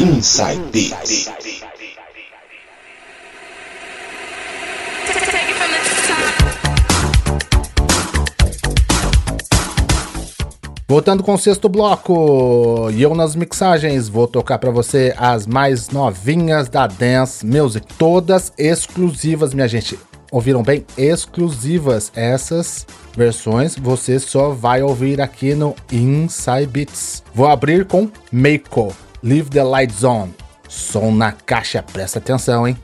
Inside Beats. Voltando com o sexto bloco, e eu nas mixagens vou tocar para você as mais novinhas da Dance Music, todas exclusivas, minha gente. Ouviram bem? Exclusivas essas versões, você só vai ouvir aqui no Inside Beats. Vou abrir com Meiko, Leave the Lights On. Som na caixa, presta atenção, hein?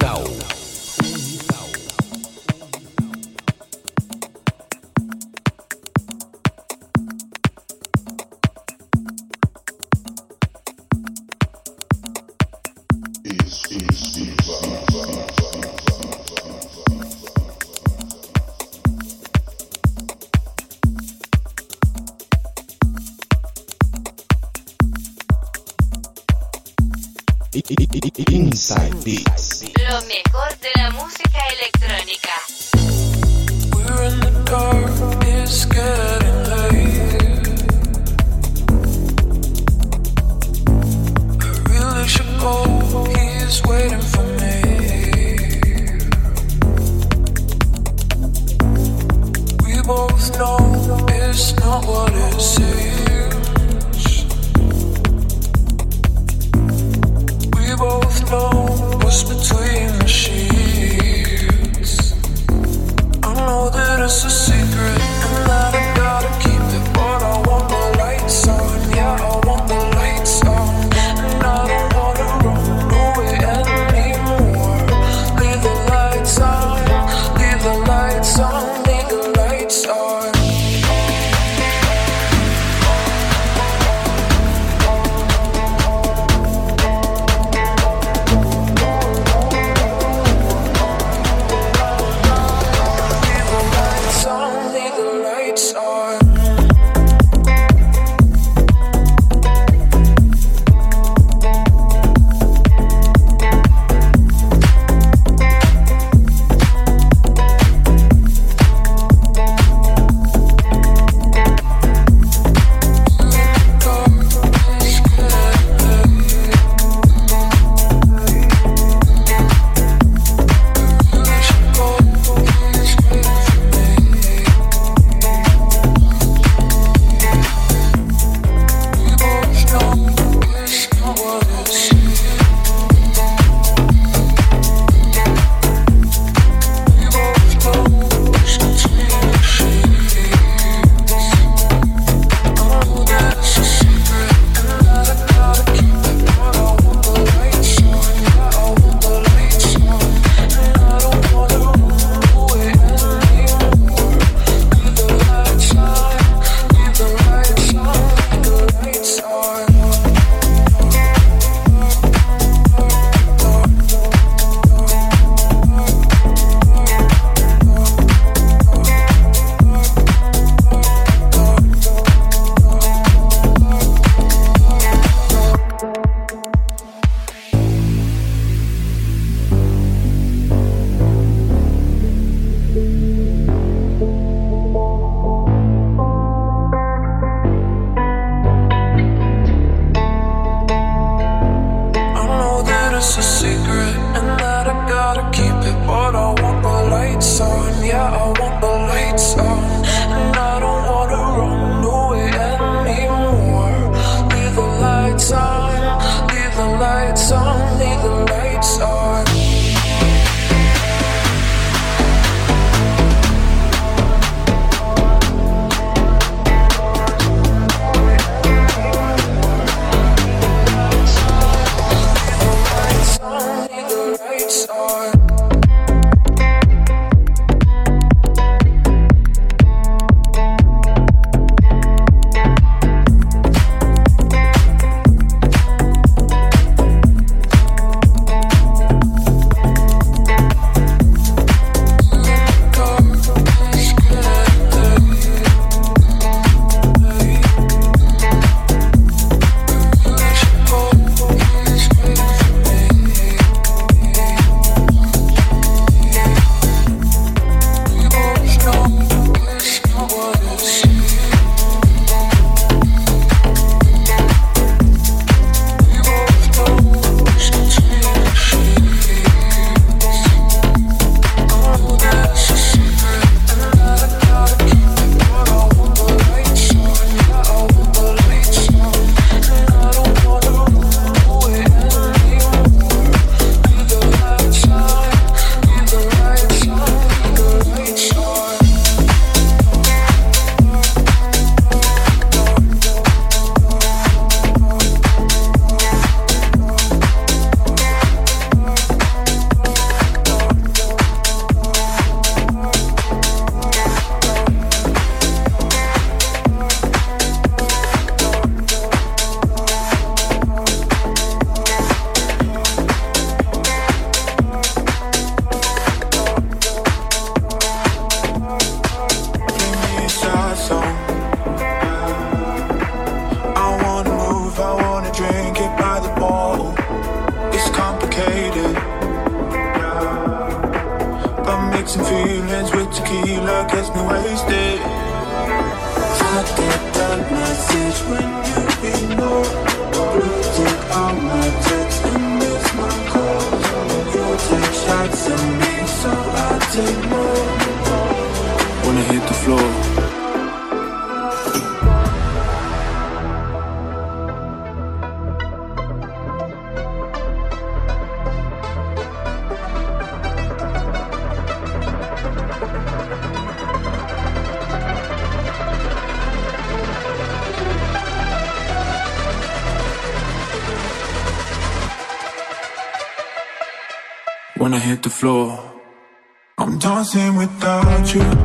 Inside gets me wasted. I get that message when you ignore. Blue tick on my text and miss my calls. You take shots at me, so I take more. Wanna hit the floor. When I hit the floor. I'm dancing without you.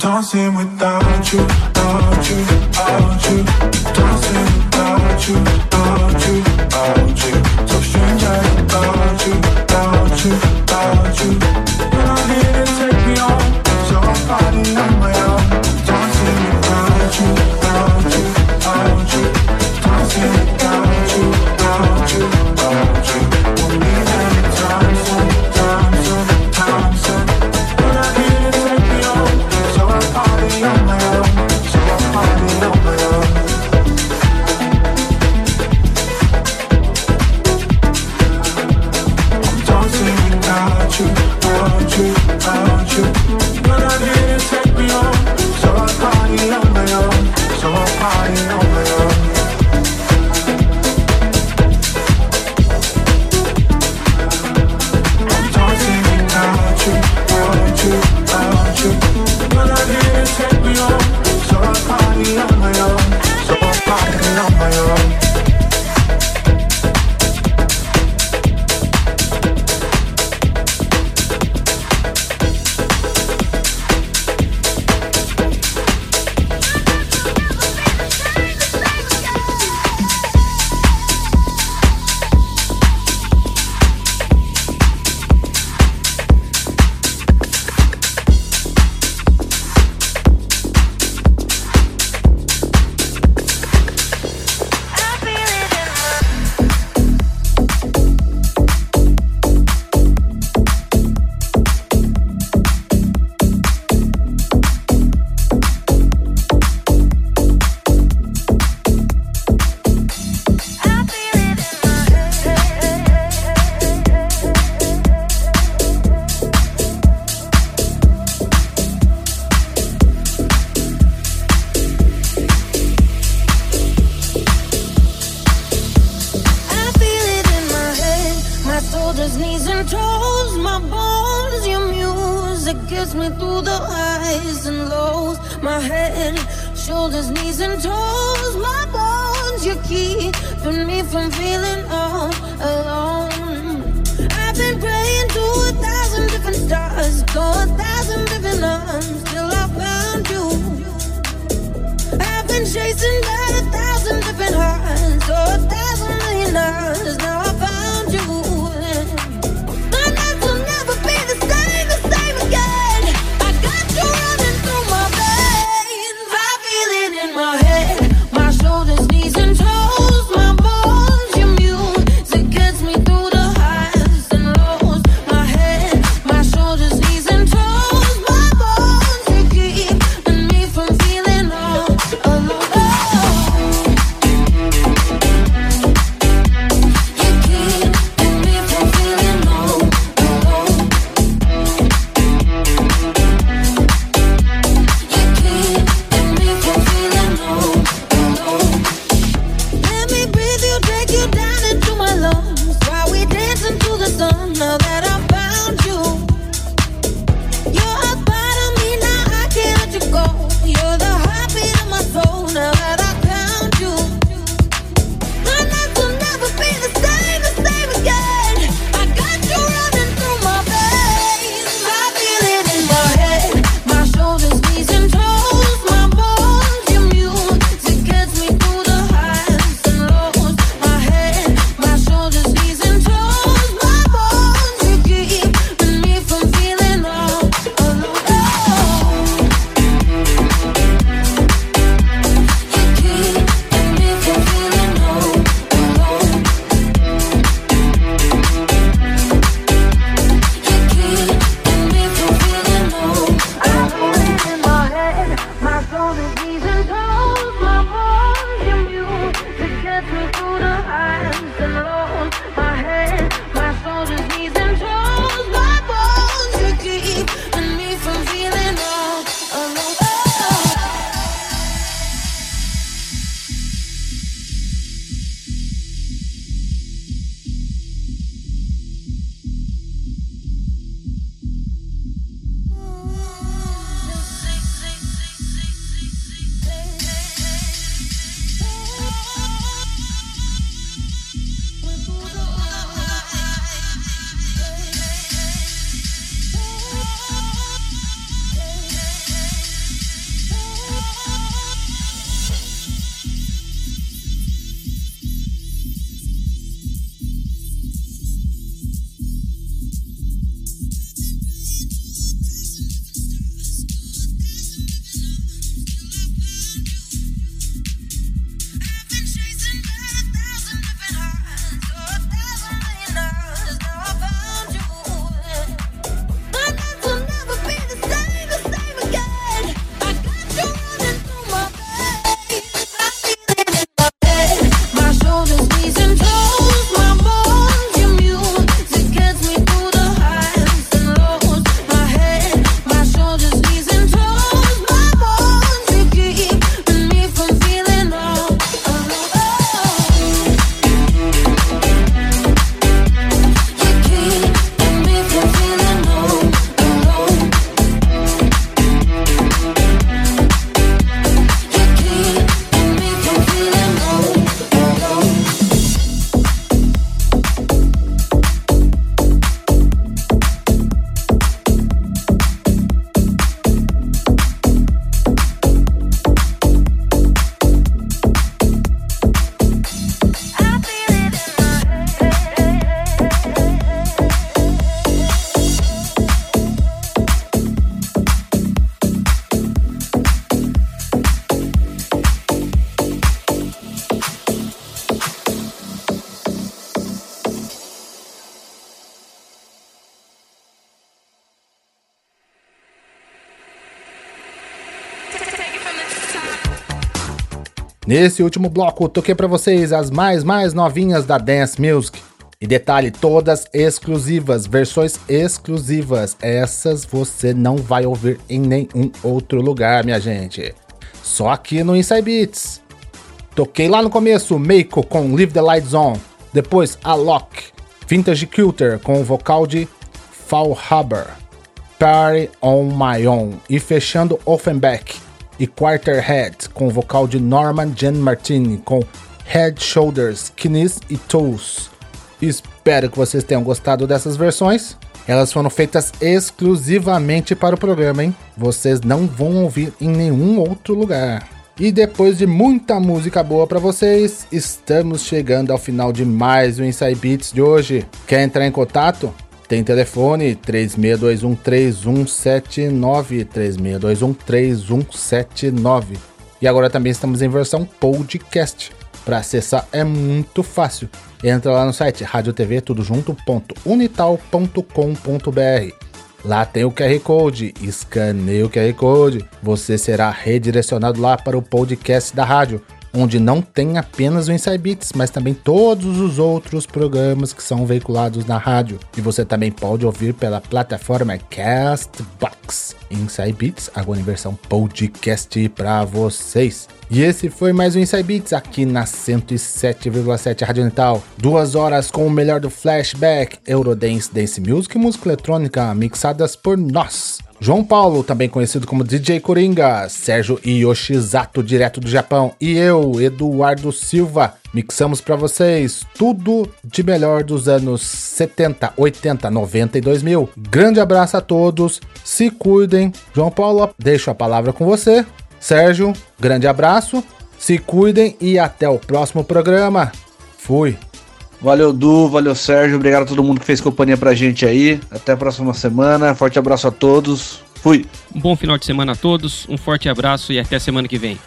Dancing without you, without you, without you, dancing without you, without you, without you, so strange without you, without you, without you. You're not here to take me on, so I'm fighting on my own, a thousand arms till I found you. I've been chasing. Love led me through the highs and lows. Nesse último bloco, toquei para vocês as mais mais novinhas da Dance Music. E detalhe, todas exclusivas, versões exclusivas. Essas você não vai ouvir em nenhum outro lugar, minha gente. Só aqui no Inside Beats. Toquei lá no começo Meiko com Leave the Lights On, depois Alok, Vintage Culture com o vocal de Fall Harbor, Party on My Own e fechando Offenbach e Quarterhead com vocal de Norman Jean Martini com Head, Shoulders, Knees e Toes. Espero que vocês tenham gostado dessas versões. Elas foram feitas exclusivamente para o programa, hein? Vocês não vão ouvir em nenhum outro lugar. E depois de muita música boa para vocês, estamos chegando ao final de mais um Inside Beats de hoje. Quer entrar em contato? Tem telefone 36213179, 36213179. E agora também estamos em versão podcast. Para acessar é muito fácil. Entra lá no site radiotv tudo junto.unital.com.br. Lá tem o QR Code, escaneie o QR Code. Você será redirecionado lá para o podcast da rádio, onde não tem apenas o Inside Beats, mas também todos os outros programas que são veiculados na rádio. E você também pode ouvir pela plataforma Castbox. Inside Beats, agora em versão podcast para vocês. E esse foi mais um Inside Beats aqui na 107,7 Rádio Natal. Duas horas com o melhor do flashback, Eurodance, Dance Music e música eletrônica mixadas por nós. João Paulo, também conhecido como DJ Coringa, Sérgio Yoshizato, direto do Japão, e eu, Eduardo Silva, mixamos para vocês tudo de melhor dos anos 70, 80, 90 e 2000. Grande abraço a todos, se cuidem. João Paulo, deixo a palavra com você. Sérgio, grande abraço, se cuidem e até o próximo programa. Fui. Valeu, Du, valeu, Sérgio. Obrigado a todo mundo que fez companhia pra gente aí. Até a próxima semana. Forte abraço a todos. Fui. Um bom final de semana a todos, um forte abraço e até semana que vem.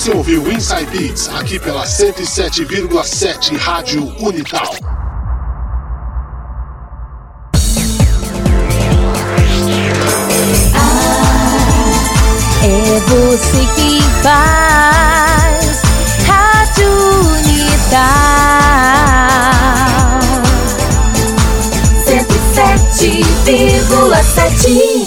Você ouviu Inside Beats aqui pela 107,7 Rádio Unital. Ah, é você que faz Rádio Unital 107,7